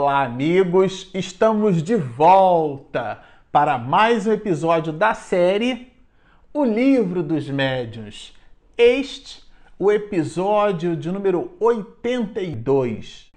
Olá, amigos! Estamos de volta para mais um episódio da série O Livro dos Médiuns. Este, o episódio de número 82.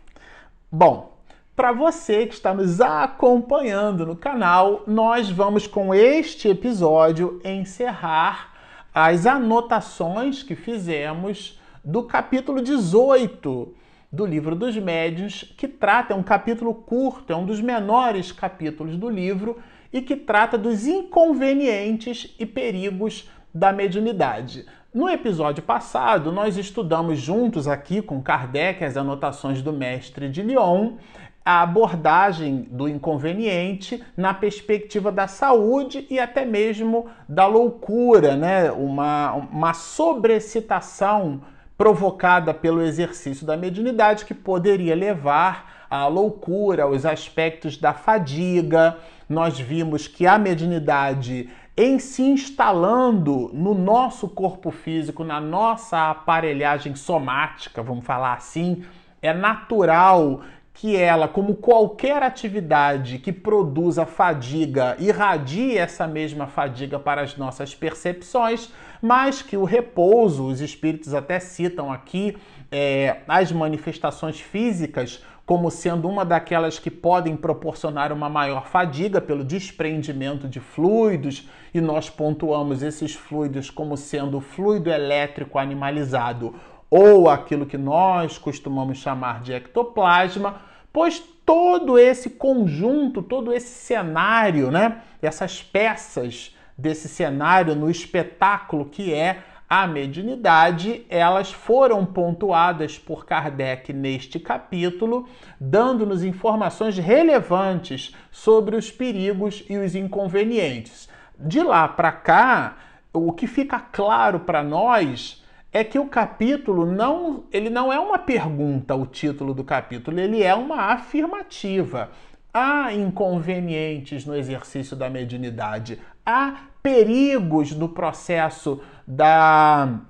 Bom, para você que está nos acompanhando no canal, nós vamos com este episódio encerrar as anotações que fizemos do capítulo 18 do livro dos médiuns, que trata, é um capítulo curto, é um dos menores capítulos do livro e que trata dos inconvenientes e perigos da mediunidade. No episódio passado, nós estudamos juntos aqui com Kardec as anotações do mestre de Lyon, a abordagem do inconveniente na perspectiva da saúde e até mesmo da loucura, né? uma, uma sobrecitação provocada pelo exercício da mediunidade que poderia levar à loucura, aos aspectos da fadiga. Nós vimos que a mediunidade em se instalando no nosso corpo físico, na nossa aparelhagem somática, vamos falar assim, é natural que ela, como qualquer atividade que produza fadiga, irradie essa mesma fadiga para as nossas percepções, mas que o repouso, os espíritos até citam aqui é, as manifestações físicas como sendo uma daquelas que podem proporcionar uma maior fadiga pelo desprendimento de fluidos, e nós pontuamos esses fluidos como sendo fluido elétrico animalizado ou aquilo que nós costumamos chamar de ectoplasma, pois todo esse conjunto, todo esse cenário, né, essas peças desse cenário no espetáculo que é a mediunidade, elas foram pontuadas por Kardec neste capítulo, dando-nos informações relevantes sobre os perigos e os inconvenientes. De lá para cá, o que fica claro para nós é que o capítulo não, ele não é uma pergunta, o título do capítulo, ele é uma afirmativa. Há inconvenientes no exercício da mediunidade, há perigos no processo da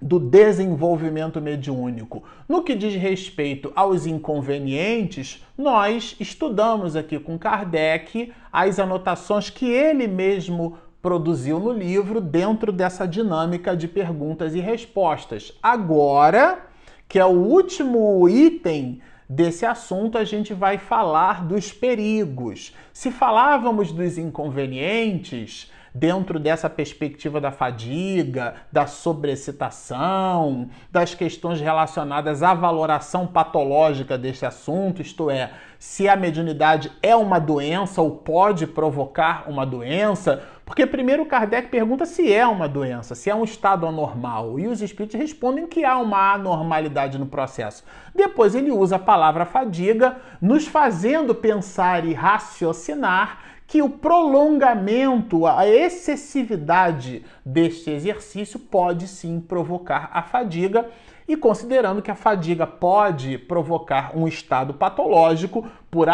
do desenvolvimento mediúnico. No que diz respeito aos inconvenientes, nós estudamos aqui com Kardec as anotações que ele mesmo produziu no livro dentro dessa dinâmica de perguntas e respostas. Agora, que é o último item desse assunto, a gente vai falar dos perigos. Se falávamos dos inconvenientes, dentro dessa perspectiva da fadiga, da sobrecitação, das questões relacionadas à valoração patológica desse assunto, isto é, se a mediunidade é uma doença ou pode provocar uma doença, porque primeiro Kardec pergunta se é uma doença, se é um estado anormal, e os espíritos respondem que há uma anormalidade no processo. Depois ele usa a palavra fadiga, nos fazendo pensar e raciocinar que o prolongamento, a excessividade deste exercício pode sim provocar a fadiga. E considerando que a fadiga pode provocar um estado patológico por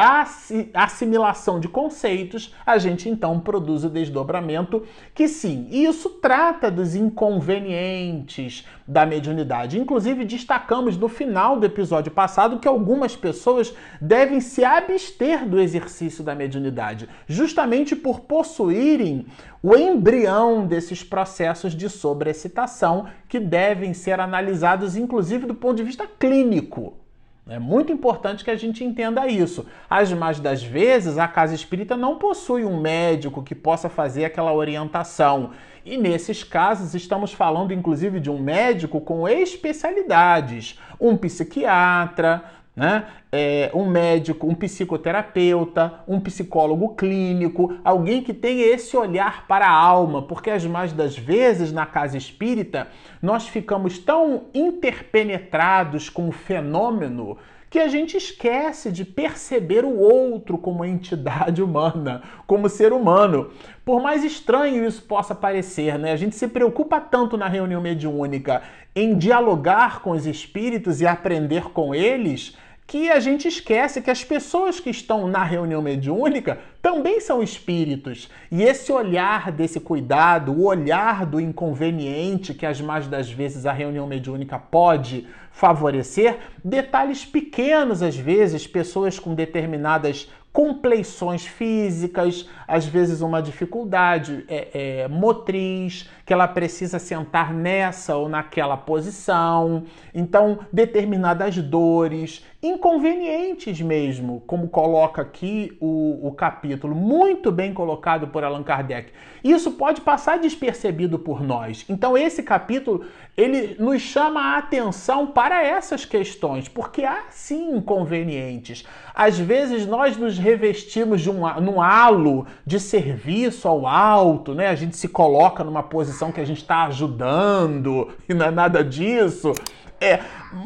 assimilação de conceitos, a gente então produz o desdobramento que sim, isso trata dos inconvenientes da mediunidade. Inclusive destacamos no final do episódio passado que algumas pessoas devem se abster do exercício da mediunidade, justamente por possuírem o embrião desses processos de sobreexcitação que devem ser analisados inclusive do ponto de vista clínico. É muito importante que a gente entenda isso. As mais das vezes, a casa espírita não possui um médico que possa fazer aquela orientação. E nesses casos, estamos falando inclusive de um médico com especialidades, um psiquiatra, né? É, um médico, um psicoterapeuta, um psicólogo clínico, alguém que tenha esse olhar para a alma, porque as mais das vezes na casa espírita nós ficamos tão interpenetrados com o fenômeno que a gente esquece de perceber o outro como entidade humana, como ser humano. Por mais estranho isso possa parecer, né? A gente se preocupa tanto na reunião mediúnica em dialogar com os espíritos e aprender com eles que a gente esquece que as pessoas que estão na reunião mediúnica também são espíritos. E esse olhar desse cuidado, o olhar do inconveniente que as mais das vezes a reunião mediúnica pode favorecer, detalhes pequenos às vezes, pessoas com determinadas compleições físicas, às vezes uma dificuldade é, é, motriz, que ela precisa sentar nessa ou naquela posição. Então, determinadas dores, inconvenientes mesmo, como coloca aqui o, o capítulo, muito bem colocado por Allan Kardec. Isso pode passar despercebido por nós. Então, esse capítulo ele nos chama a atenção para essas questões, porque há sim inconvenientes. Às vezes nós nos revestimos de um, num halo de serviço ao alto, né? A gente se coloca numa posição que a gente está ajudando e não é nada disso. É,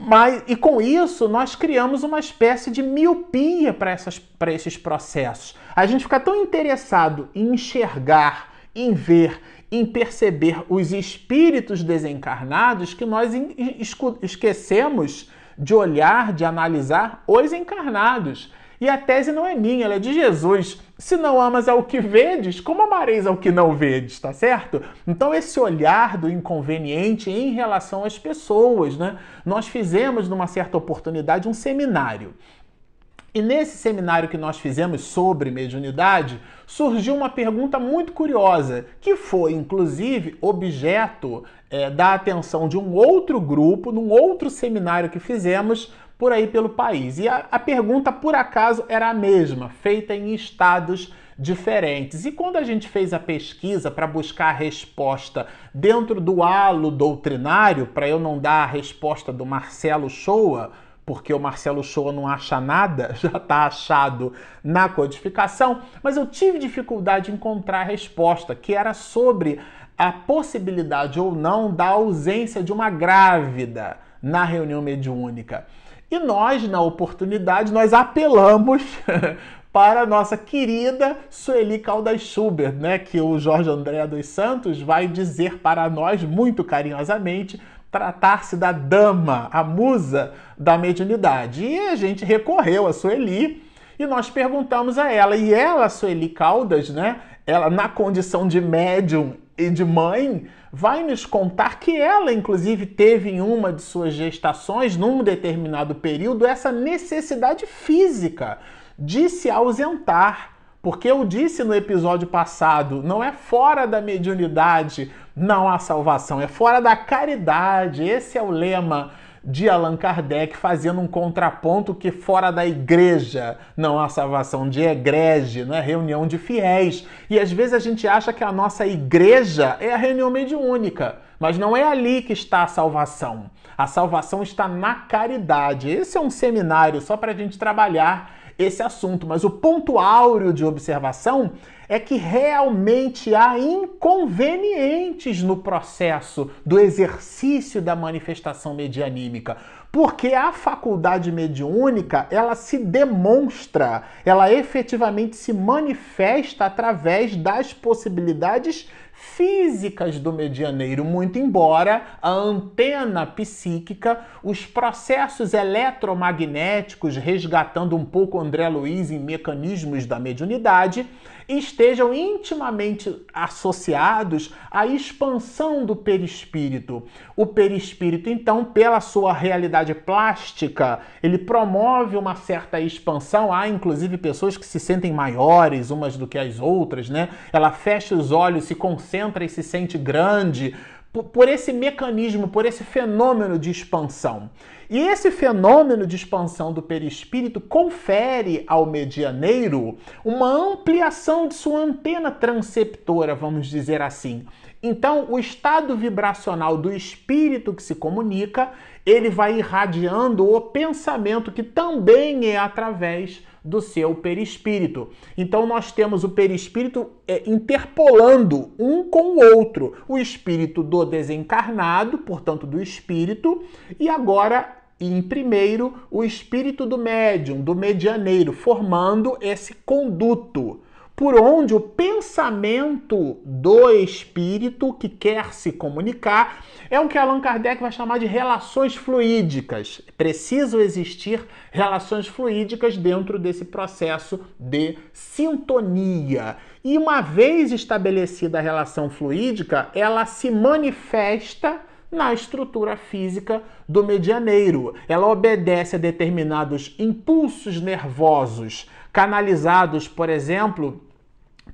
mas, e com isso, nós criamos uma espécie de miopia para esses processos. A gente fica tão interessado em enxergar, em ver, em perceber os espíritos desencarnados que nós esquecemos de olhar, de analisar os encarnados. E a tese não é minha, ela é de Jesus. Se não amas ao que vedes, como amareis ao que não vedes, tá certo? Então, esse olhar do inconveniente em relação às pessoas, né? Nós fizemos, numa certa oportunidade, um seminário. E nesse seminário que nós fizemos sobre mediunidade, surgiu uma pergunta muito curiosa, que foi, inclusive, objeto é, da atenção de um outro grupo, num outro seminário que fizemos por aí pelo país. E a, a pergunta, por acaso, era a mesma, feita em estados diferentes. E quando a gente fez a pesquisa para buscar a resposta dentro do halo doutrinário, para eu não dar a resposta do Marcelo Shoa, porque o Marcelo Shoa não acha nada, já está achado na codificação, mas eu tive dificuldade em encontrar a resposta, que era sobre a possibilidade ou não da ausência de uma grávida na reunião mediúnica. E nós, na oportunidade, nós apelamos para a nossa querida Sueli Caldas Schubert, né, que o Jorge André dos Santos vai dizer para nós muito carinhosamente tratar-se da dama, a musa da mediunidade. E a gente recorreu a Sueli e nós perguntamos a ela, e ela, Sueli Caldas, né, ela na condição de médium e de mãe, vai nos contar que ela, inclusive, teve em uma de suas gestações, num determinado período, essa necessidade física de se ausentar. Porque eu disse no episódio passado, não é fora da mediunidade não há salvação, é fora da caridade. Esse é o lema de Allan Kardec, fazendo um contraponto que fora da igreja não há salvação, de egrege, né? reunião de fiéis. E às vezes a gente acha que a nossa igreja é a reunião mediúnica, mas não é ali que está a salvação. A salvação está na caridade. Esse é um seminário só para a gente trabalhar esse assunto, mas o ponto áureo de observação é que realmente há inconvenientes no processo do exercício da manifestação medianímica, porque a faculdade mediúnica, ela se demonstra, ela efetivamente se manifesta através das possibilidades físicas do medianeiro, muito embora a antena psíquica, os processos eletromagnéticos, resgatando um pouco André Luiz em mecanismos da mediunidade, estejam intimamente associados à expansão do perispírito. O perispírito, então, pela sua realidade plástica, ele promove uma certa expansão. Há inclusive pessoas que se sentem maiores umas do que as outras, né? Ela fecha os olhos, se concentra e se sente grande por esse mecanismo, por esse fenômeno de expansão. E esse fenômeno de expansão do perispírito confere ao medianeiro uma ampliação de sua antena transceptora, vamos dizer assim. Então, o estado vibracional do espírito que se comunica, ele vai irradiando o pensamento que também é através do seu perispírito. Então nós temos o perispírito é, interpolando um com o outro, o espírito do desencarnado, portanto do espírito, e agora em primeiro o espírito do médium, do medianeiro, formando esse conduto. Por onde o pensamento do espírito que quer se comunicar é o que Allan Kardec vai chamar de relações fluídicas. Precisam existir relações fluídicas dentro desse processo de sintonia. E uma vez estabelecida a relação fluídica, ela se manifesta na estrutura física do medianeiro. Ela obedece a determinados impulsos nervosos canalizados, por exemplo,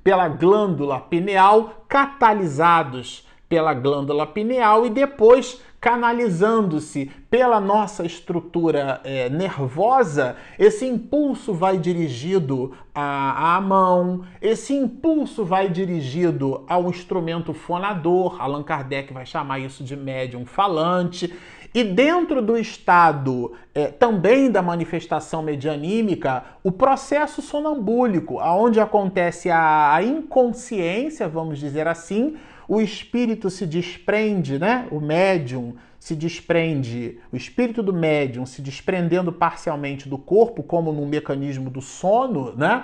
pela glândula pineal, catalisados pela glândula pineal e depois canalizando-se pela nossa estrutura é, nervosa, esse impulso vai dirigido à, à, mão, esse impulso vai dirigido ao instrumento fonador, Allan Kardec vai chamar isso de médium falante, e dentro do estado é, também da manifestação medianímica, o processo sonambúlico, aonde acontece a, a inconsciência, vamos dizer assim, o espírito se desprende, né? O médium se desprende, o espírito do médium se desprendendo parcialmente do corpo, como no mecanismo do sono, né?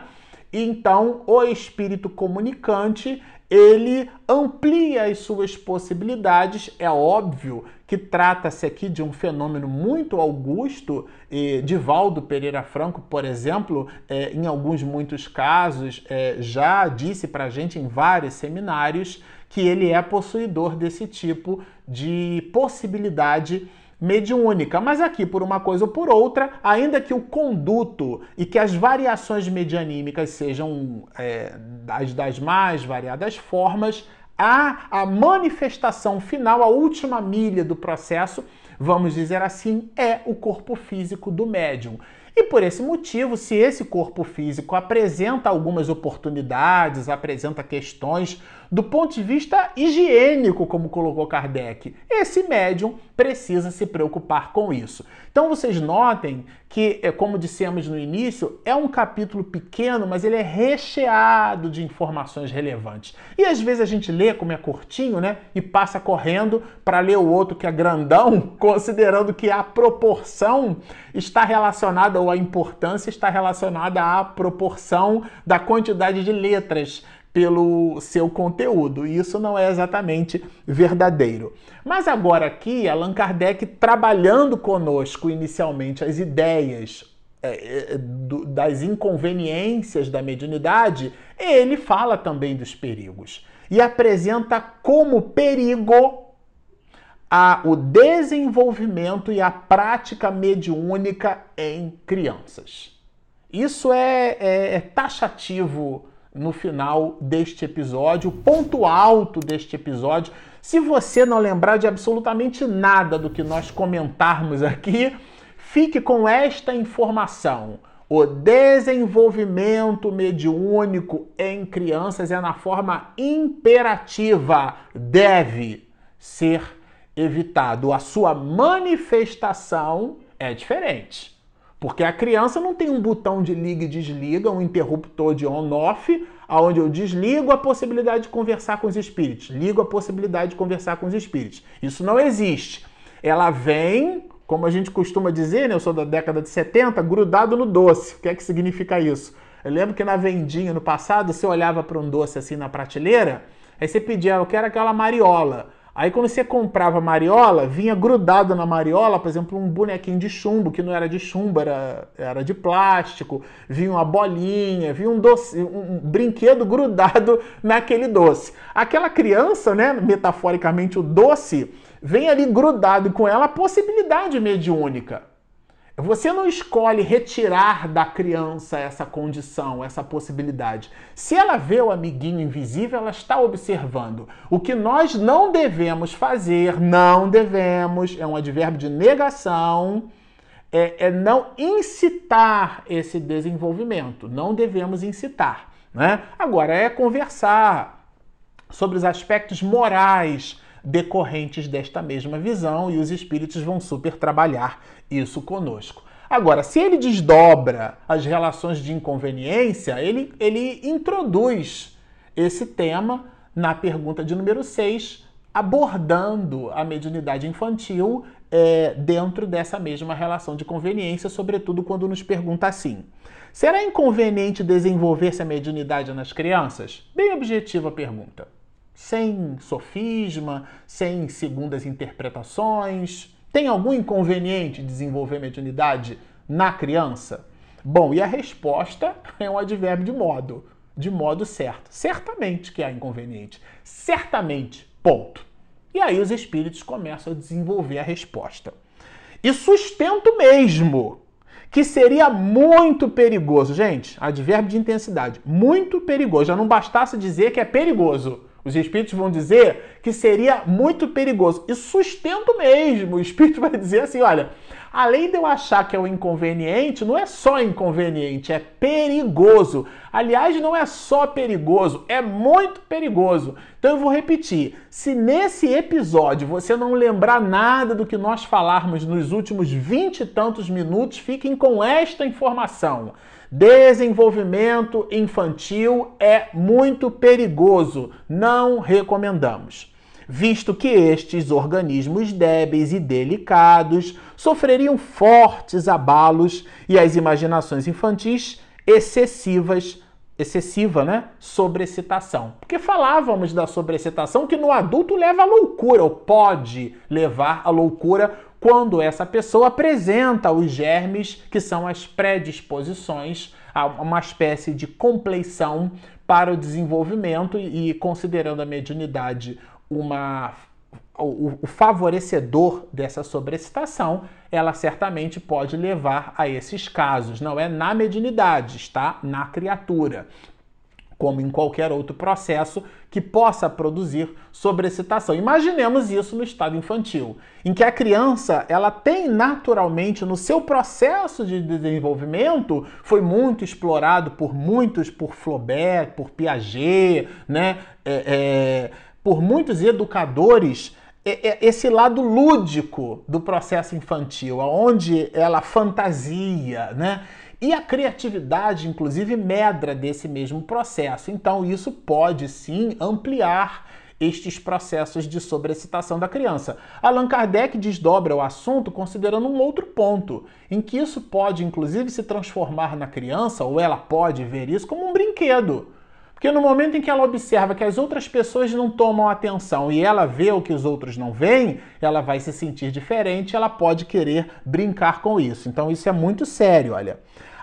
Então o espírito comunicante ele amplia as suas possibilidades. É óbvio que trata-se aqui de um fenômeno muito augusto. E Divaldo Pereira Franco, por exemplo, é, em alguns muitos casos, é, já disse para a gente em vários seminários que ele é possuidor desse tipo de possibilidade mediúnica. Mas aqui, por uma coisa ou por outra, ainda que o conduto e que as variações medianímicas sejam é, das, das mais variadas formas, há a manifestação final, a última milha do processo, vamos dizer assim, é o corpo físico do médium. E por esse motivo, se esse corpo físico apresenta algumas oportunidades, apresenta questões do ponto de vista higiênico, como colocou Kardec, esse médium precisa se preocupar com isso. Então vocês notem que, é, como dissemos no início, é um capítulo pequeno, mas ele é recheado de informações relevantes. E às vezes a gente lê, como é curtinho, né, e passa correndo para ler o outro que é grandão, considerando que a proporção está relacionada, ou a importância está relacionada à proporção da quantidade de letras pelo seu conteúdo. E isso não é exatamente verdadeiro. Mas agora aqui, Allan Kardec trabalhando conosco inicialmente as ideias é, é, do, das inconveniências da mediunidade, ele fala também dos perigos e apresenta como perigo a, o desenvolvimento e a prática mediúnica em crianças. Isso é, é, é taxativo no final deste episódio, o ponto alto deste episódio. Se você não lembrar de absolutamente nada do que nós comentarmos aqui, fique com esta informação. O desenvolvimento mediúnico em crianças é na forma imperativa, deve ser evitado. A sua manifestação é diferente. Porque a criança não tem um botão de liga e desliga, um interruptor de on-off, onde eu desligo a possibilidade de conversar com os espíritos, ligo a possibilidade de conversar com os espíritos. Isso não existe. Ela vem, como a gente costuma dizer, né, eu sou da década de 70, grudado no doce. O que é que significa isso? Eu lembro que na vendinha no passado, você olhava para um doce assim na prateleira, aí você pedia, eu quero aquela mariola. Aí quando você comprava mariola, vinha grudado na mariola, por exemplo, um bonequinho de chumbo, que não era de chumbo, era, era de plástico, vinha uma bolinha, vinha um, doce, um brinquedo grudado naquele doce. Aquela criança, né, metaforicamente o doce, vem ali grudado com ela a possibilidade mediúnica. Você não escolhe retirar da criança essa condição, essa possibilidade. Se ela vê o amiguinho invisível, ela está observando. O que nós não devemos fazer, não devemos, é um advérbio de negação, é, é não incitar esse desenvolvimento. Não devemos incitar. Né? Agora, é conversar sobre os aspectos morais decorrentes desta mesma visão e os espíritos vão super trabalhar isso conosco. Agora, se ele desdobra as relações de inconveniência, ele, ele introduz esse tema na pergunta de número 6, abordando a mediunidade infantil é, dentro dessa mesma relação de conveniência, sobretudo quando nos pergunta assim: será inconveniente desenvolver-se a mediunidade nas crianças? Bem objetiva a pergunta. Sem sofisma, sem segundas interpretações. Tem algum inconveniente desenvolver mediunidade na criança? Bom, e a resposta é um advérbio de modo, de modo certo. Certamente que há inconveniente. Certamente, ponto. E aí os espíritos começam a desenvolver a resposta. E sustento mesmo que seria muito perigoso. Gente, advérbio de intensidade. Muito perigoso. Já não bastasse dizer que é perigoso. Os espíritos vão dizer que seria muito perigoso. E sustento mesmo. O espírito vai dizer assim: olha, além de eu achar que é um inconveniente, não é só inconveniente, é perigoso. Aliás, não é só perigoso, é muito perigoso. Então eu vou repetir: se nesse episódio você não lembrar nada do que nós falarmos nos últimos vinte e tantos minutos, fiquem com esta informação. Desenvolvimento infantil é muito perigoso, não recomendamos visto que estes organismos débeis e delicados sofreriam fortes abalos e as imaginações infantis excessivas excessiva, né? Sobrecitação. Porque falávamos da sobrecitação que no adulto leva à loucura, ou pode levar à loucura quando essa pessoa apresenta os germes que são as predisposições a uma espécie de compleição para o desenvolvimento e considerando a mediunidade uma o, favorecedor dessa sobrecitação, ela certamente pode levar a esses casos. Não é na mediunidade, está na criatura. Como em qualquer outro processo que possa produzir sobrecitação. Imaginemos isso no estado infantil, em que a criança ela tem naturalmente no seu processo de desenvolvimento foi muito explorado por muitos, por Flaubert, por Piaget, né? É, é, por muitos educadores é, é, esse lado lúdico do processo infantil, onde ela fantasia, né? E a criatividade, inclusive, medra desse mesmo processo. Então, isso pode sim ampliar estes processos de sobrecitação da criança. Allan Kardec desdobra o assunto considerando um outro ponto, em que isso pode, inclusive, se transformar na criança, ou ela pode ver isso como um brinquedo. Porque no momento em que ela observa que as outras pessoas não tomam atenção e ela vê o que os outros não veem, ela vai se sentir diferente, ela pode querer brincar com isso. Então isso é muito sério, olha.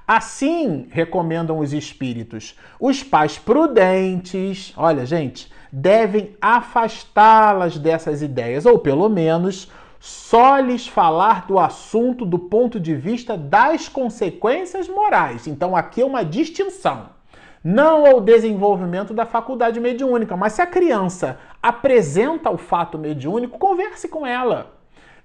Assim, recomendam os espíritos, os pais prudentes, olha, gente, devem afastá-las dessas ideias, ou pelo menos só lhes falar do assunto do ponto de vista das consequências morais. Então aqui é uma distinção não ao desenvolvimento da faculdade mediúnica, mas se a criança apresenta o fato mediúnico, converse com ela.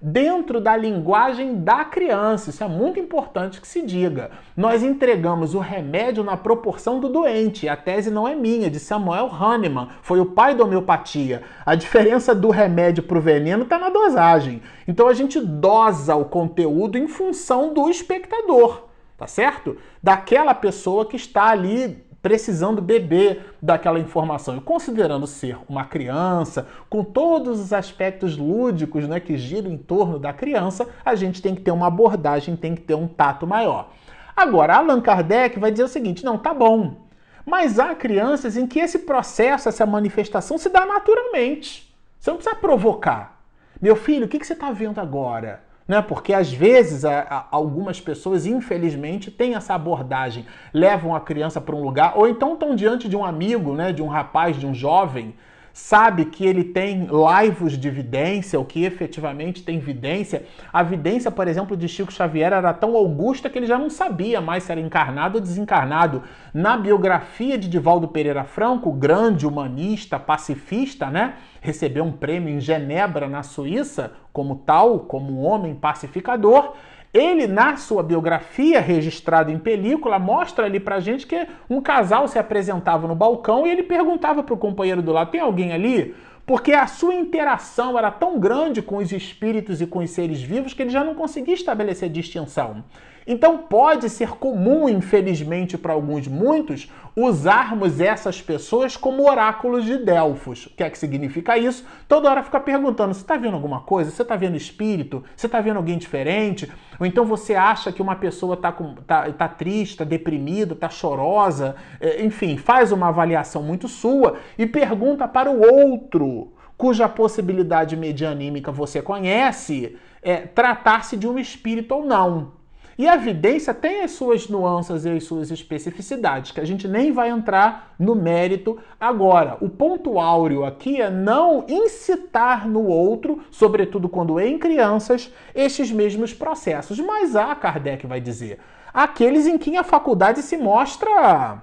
Dentro da linguagem da criança, isso é muito importante que se diga. Nós entregamos o remédio na proporção do doente. A tese não é minha, de Samuel Hahnemann, foi o pai da homeopatia. A diferença do remédio para o veneno está na dosagem. Então a gente dosa o conteúdo em função do espectador, tá certo? Daquela pessoa que está ali precisando beber daquela informação. E considerando ser uma criança, com todos os aspectos lúdicos né, que giram em torno da criança, a gente tem que ter uma abordagem, tem que ter um tato maior. Agora, Allan Kardec vai dizer o seguinte: não, tá bom. Mas há crianças em que esse processo, essa manifestação se dá naturalmente. Você não precisa provocar. Meu filho, o que, que você está vendo agora? Né? Porque às vezes a, a, algumas pessoas, infelizmente, têm essa abordagem, levam a criança para um lugar, ou então estão diante de um amigo, né? De um rapaz, de um jovem, sabe que ele tem laivos de vidência, o que efetivamente tem vidência. A vidência, por exemplo, de Chico Xavier era tão augusta que ele já não sabia mais se era encarnado ou desencarnado. Na biografia de Divaldo Pereira Franco, grande humanista, pacifista, né? Recebeu um prêmio em Genebra, na Suíça, como tal, como um homem pacificador. Ele, na sua biografia registrada em película, mostra ali pra gente que um casal se apresentava no balcão e ele perguntava pro companheiro do lado: tem alguém ali? Porque a sua interação era tão grande com os espíritos e com os seres vivos que ele já não conseguia estabelecer distinção. Então pode ser comum, infelizmente para alguns muitos, usarmos essas pessoas como oráculos de Delfos. O que é que significa isso? Toda hora fica perguntando: você está vendo alguma coisa? Você está vendo espírito? Você está vendo alguém diferente? Ou então você acha que uma pessoa está tá, tá triste, está deprimida, está chorosa, é, enfim, faz uma avaliação muito sua e pergunta para o outro, cuja possibilidade medianímica você conhece, é, tratar-se de um espírito ou não. E a evidência tem as suas nuances e as suas especificidades, que a gente nem vai entrar no mérito agora. O ponto áureo aqui é não incitar no outro, sobretudo quando em crianças, estes mesmos processos. Mas há, Kardec vai dizer, aqueles em que a faculdade se mostra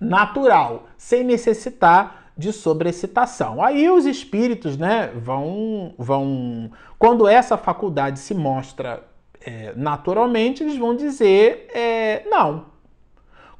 natural, sem necessitar de sobrecitação. Aí os espíritos, né, vão, vão, quando essa faculdade se mostra é, naturalmente, eles vão dizer é, não.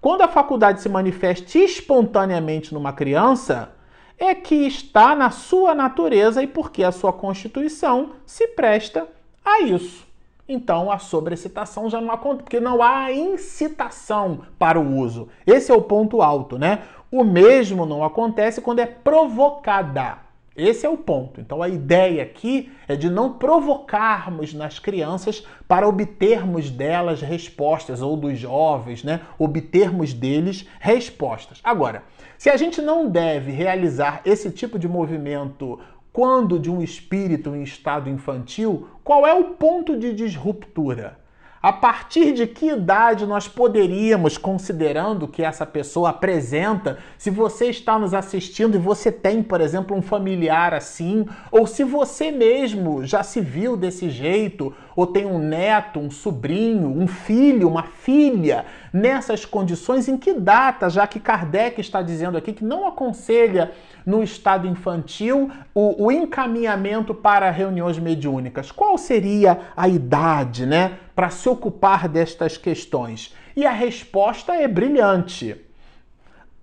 Quando a faculdade se manifesta espontaneamente numa criança, é que está na sua natureza e porque a sua constituição se presta a isso. Então a sobrecitação já não acontece, porque não há incitação para o uso. Esse é o ponto alto, né? O mesmo não acontece quando é provocada. Esse é o ponto. Então a ideia aqui é de não provocarmos nas crianças para obtermos delas respostas, ou dos jovens, né? Obtermos deles respostas. Agora, se a gente não deve realizar esse tipo de movimento quando de um espírito em estado infantil, qual é o ponto de disruptura? A partir de que idade nós poderíamos, considerando que essa pessoa apresenta, se você está nos assistindo e você tem, por exemplo, um familiar assim, ou se você mesmo já se viu desse jeito, ou tem um neto, um sobrinho, um filho, uma filha, nessas condições, em que data, já que Kardec está dizendo aqui que não aconselha no estado infantil o, o encaminhamento para reuniões mediúnicas? Qual seria a idade, né, para se ocupar destas questões? E a resposta é brilhante.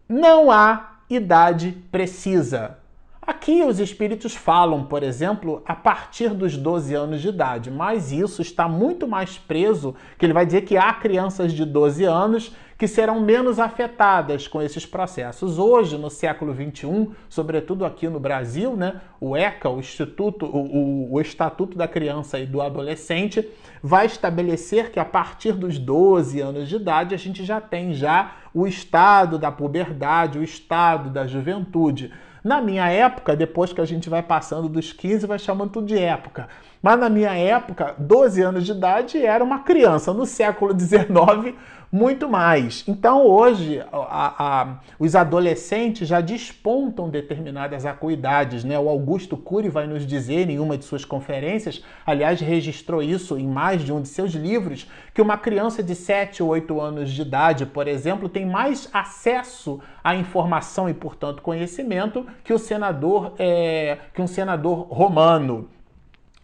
Não há idade precisa. Aqui os espíritos falam, por exemplo, a partir dos 12 anos de idade, mas isso está muito mais preso, que ele vai dizer que há crianças de 12 anos que serão menos afetadas com esses processos. Hoje, no século XXI, sobretudo aqui no Brasil, né, o ECA, o Instituto, o, o, Estatuto da Criança e do Adolescente, vai estabelecer que a partir dos 12 anos de idade a gente já tem já o estado da puberdade, o estado da juventude. Na minha época, depois que a gente vai passando dos 15, vai chamando tudo de época. Mas na minha época, 12 anos de idade era uma criança. No século XIX, muito mais. Então hoje a, a, os adolescentes já despontam determinadas acuidades, né? O Augusto Cury vai nos dizer em uma de suas conferências, aliás registrou isso em mais de um de seus livros, que uma criança de 7 ou 8 anos de idade, por exemplo, tem mais acesso à informação e, portanto, conhecimento que o senador é, que um senador romano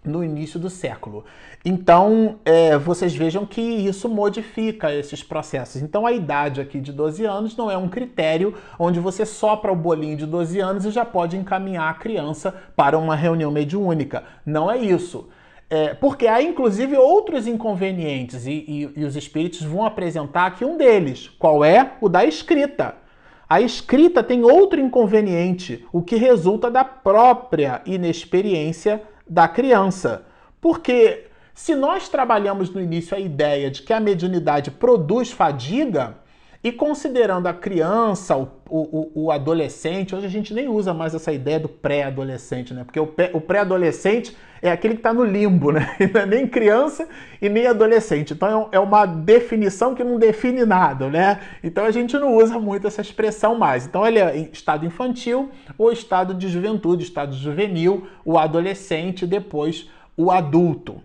no início do século. Então, é, vocês vejam que isso modifica esses processos. Então, a idade aqui de 12 anos não é um critério onde você sopra o bolinho de 12 anos e já pode encaminhar a criança para uma reunião mediúnica. Não é isso. É, porque há inclusive outros inconvenientes e, e, e os espíritos vão apresentar aqui um deles. Qual é? O da escrita. A escrita tem outro inconveniente, o que resulta da própria inexperiência da criança. Porque se nós trabalhamos no início a ideia de que a mediunidade produz fadiga, e considerando a criança, o, o, o, adolescente, hoje a gente nem usa mais essa ideia do pré-adolescente, né? Porque o pré-adolescente é aquele que está no limbo, né? É nem criança e nem adolescente. Então é, é uma definição que não define nada, né? Então a gente não usa muito essa expressão mais. Então ele é estado infantil ou estado de juventude, estado juvenil, o adolescente, depois o adulto.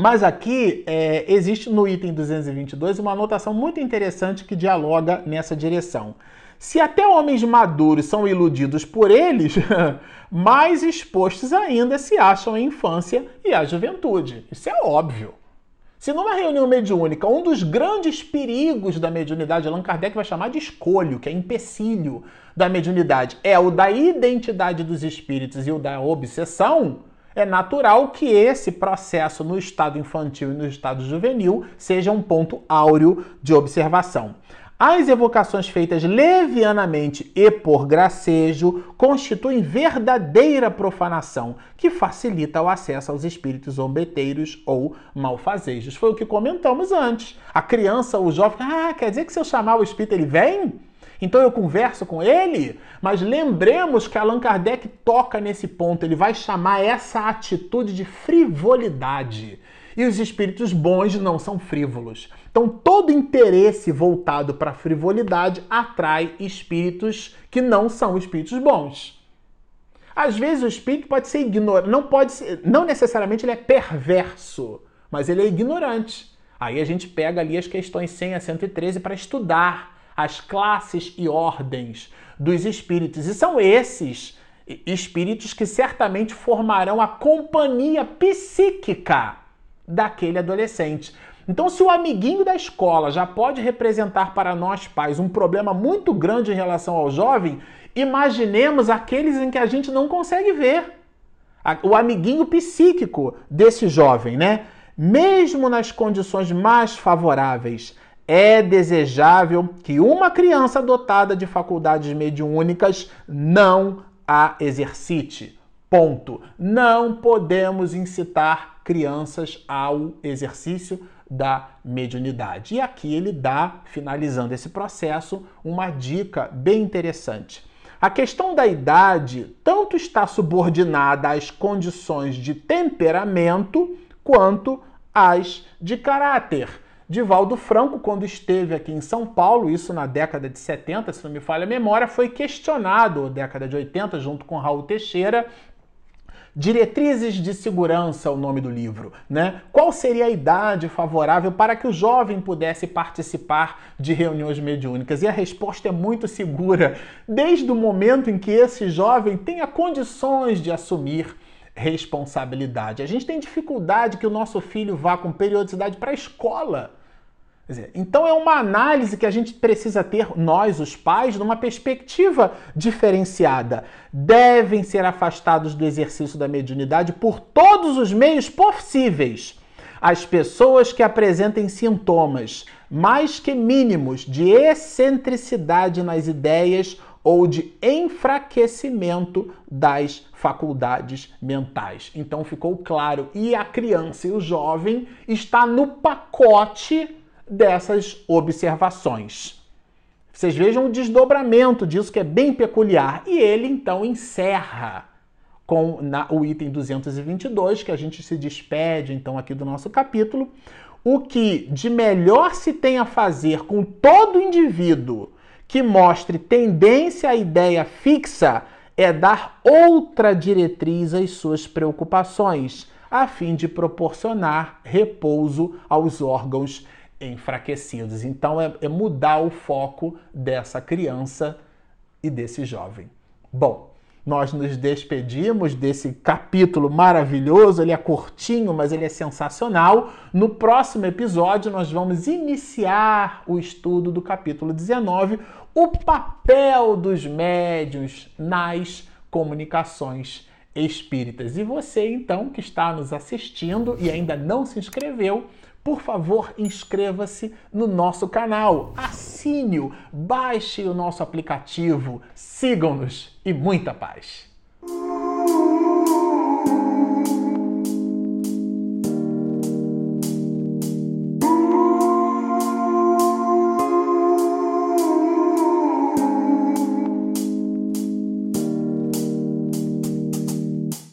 Mas aqui é, existe no item 222 uma anotação muito interessante que dialoga nessa direção. Se até homens maduros são iludidos por eles, mais expostos ainda se acham a infância e a juventude. Isso é óbvio. Se numa reunião mediúnica, um dos grandes perigos da mediunidade, Allan Kardec vai chamar de escolho, que é empecilho da mediunidade, é o da identidade dos espíritos e o da obsessão, é natural que esse processo no estado infantil e no estado juvenil seja um ponto áureo de observação. As evocações feitas levianamente e por gracejo constituem verdadeira profanação, que facilita o acesso aos espíritos zombeteiros ou malfazejos. Foi o que comentamos antes. A criança, o jovem, ah, quer dizer que se eu chamar o espírito ele vem? Então eu converso com ele? Mas lembremos que Allan Kardec toca nesse ponto, ele vai chamar essa atitude de frivolidade. E os espíritos bons não são frívolos. Então, todo interesse voltado para a frivolidade atrai espíritos que não são espíritos bons. Às vezes o espírito pode ser ignorante, não pode ser, não necessariamente ele é perverso, mas ele é ignorante. Aí a gente pega ali as questões 100 a 113 para estudar as classes e ordens dos espíritos. E são esses espíritos que certamente formarão a companhia psíquica daquele adolescente. Então, se o amiguinho da escola já pode representar para nós pais um problema muito grande em relação ao jovem, imaginemos aqueles em que a gente não consegue ver. O amiguinho psíquico desse jovem, né? Mesmo nas condições mais favoráveis, é desejável que uma criança dotada de faculdades mediúnicas não a exercite. Ponto. Não podemos incitar crianças ao exercício da mediunidade. E aqui ele dá, finalizando esse processo, uma dica bem interessante. A questão da idade tanto está subordinada às condições de temperamento quanto às de caráter. Divaldo Franco, quando esteve aqui em São Paulo, isso na década de 70, se não me falha a memória, foi questionado, década de 80, junto com Raul Teixeira, Diretrizes de Segurança, o nome do livro, né? Qual seria a idade favorável para que o jovem pudesse participar de reuniões mediúnicas? E a resposta é muito segura, desde o momento em que esse jovem tenha condições de assumir responsabilidade. A gente tem dificuldade que o nosso filho vá com periodicidade para a escola. Dizer, então é uma análise que a gente precisa ter, nós, os pais, numa perspectiva diferenciada. Devem ser afastados do exercício da mediunidade por todos os meios possíveis. As pessoas que apresentem sintomas, mais que mínimos, de excentricidade nas ideias ou de enfraquecimento das faculdades mentais. Então ficou claro, e a criança e o jovem está no pacote dessas observações. Vocês vejam o desdobramento disso que é bem peculiar. E ele então encerra com na, o item 222, que a gente se despede então aqui do nosso capítulo, o que de melhor se tem a fazer com todo indivíduo que mostre tendência à ideia fixa é dar outra diretriz às suas preocupações, a fim de proporcionar repouso aos órgãos enfraquecidos. Então é, é mudar o foco dessa criança e desse jovem. Bom, nós nos despedimos desse capítulo maravilhoso. Ele é curtinho, mas ele é sensacional. No próximo episódio, nós vamos iniciar o estudo do capítulo 19, o papel dos médiuns nas comunicações espíritas. E você, então, que está nos assistindo e ainda não se inscreveu, por favor, inscreva-se no nosso canal, assine-o, baixe o nosso aplicativo, sigam-nos e muita paz!